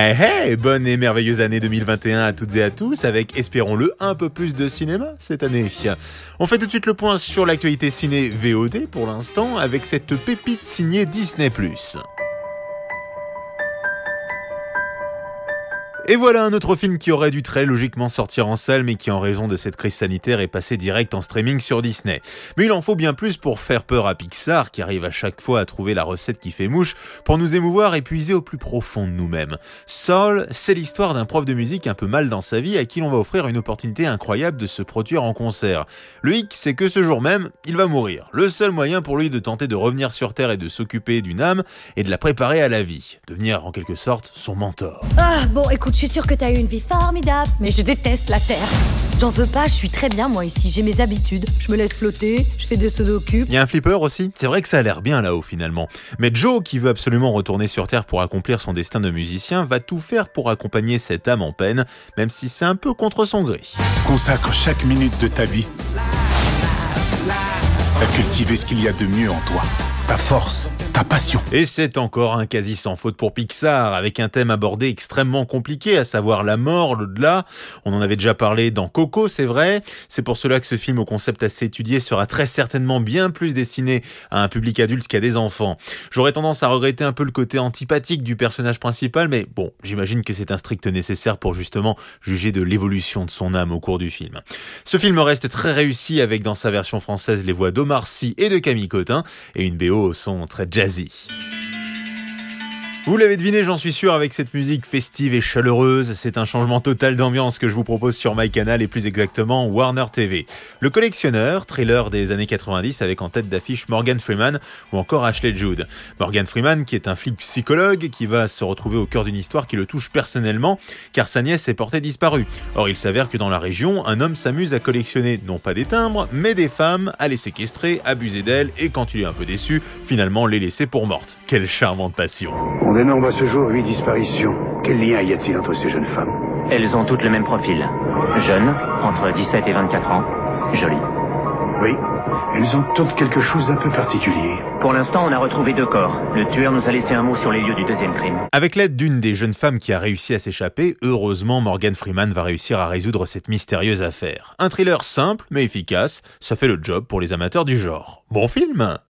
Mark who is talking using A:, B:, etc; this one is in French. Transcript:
A: Hey hey, bonne et merveilleuse année 2021 à toutes et à tous, avec, espérons-le, un peu plus de cinéma cette année. On fait tout de suite le point sur l'actualité ciné VOD pour l'instant, avec cette pépite signée Disney+. Et voilà un autre film qui aurait dû très logiquement sortir en salle, mais qui en raison de cette crise sanitaire est passé direct en streaming sur Disney. Mais il en faut bien plus pour faire peur à Pixar, qui arrive à chaque fois à trouver la recette qui fait mouche, pour nous émouvoir et puiser au plus profond de nous-mêmes. Soul, c'est l'histoire d'un prof de musique un peu mal dans sa vie, à qui l'on va offrir une opportunité incroyable de se produire en concert. Le hic, c'est que ce jour même, il va mourir. Le seul moyen pour lui de tenter de revenir sur Terre et de s'occuper d'une âme, et de la préparer à la vie. Devenir en quelque sorte son mentor.
B: Ah, bon, écoute, suis sûre que t'as eu une vie formidable, mais je déteste la Terre. J'en veux pas, je suis très bien moi ici, j'ai mes habitudes. Je me laisse flotter, je fais des sudoku.
A: Il y a un flipper aussi? C'est vrai que ça a l'air bien là-haut finalement. Mais Joe, qui veut absolument retourner sur Terre pour accomplir son destin de musicien, va tout faire pour accompagner cette âme en peine, même si c'est un peu contre son gré.
C: Consacre chaque minute de ta vie à cultiver ce qu'il y a de mieux en toi. Ta force, passion.
A: Et c'est encore un quasi sans faute pour Pixar, avec un thème abordé extrêmement compliqué, à savoir la mort, l'au-delà. On en avait déjà parlé dans Coco, c'est vrai. C'est pour cela que ce film au concept assez étudié sera très certainement bien plus destiné à un public adulte qu'à des enfants. J'aurais tendance à regretter un peu le côté antipathique du personnage principal, mais bon, j'imagine que c'est un strict nécessaire pour justement juger de l'évolution de son âme au cours du film. Ce film reste très réussi avec dans sa version française les voix d'Omar Sy et de Camille Cotin, et une BO au son très d'Asie. Vous l'avez deviné, j'en suis sûr, avec cette musique festive et chaleureuse, c'est un changement total d'ambiance que je vous propose sur MyCanal et plus exactement Warner TV. Le collectionneur, thriller des années 90 avec en tête d'affiche Morgan Freeman ou encore Ashley Judd. Morgan Freeman qui est un flic psychologue qui va se retrouver au cœur d'une histoire qui le touche personnellement car sa nièce est portée disparue. Or il s'avère que dans la région, un homme s'amuse à collectionner non pas des timbres, mais des femmes, à les séquestrer, abuser d'elles et quand il est un peu déçu, finalement les laisser pour mortes. Quelle charmante passion.
D: On dénombre à ce jour huit disparitions. Quel lien y a-t-il entre ces jeunes femmes
E: Elles ont toutes le même profil. Jeunes, entre 17 et 24 ans. Jolies.
D: Oui, elles ont toutes quelque chose d'un peu particulier.
E: Pour l'instant, on a retrouvé deux corps. Le tueur nous a laissé un mot sur les lieux du deuxième crime.
A: Avec l'aide d'une des jeunes femmes qui a réussi à s'échapper, heureusement Morgan Freeman va réussir à résoudre cette mystérieuse affaire. Un thriller simple mais efficace, ça fait le job pour les amateurs du genre. Bon film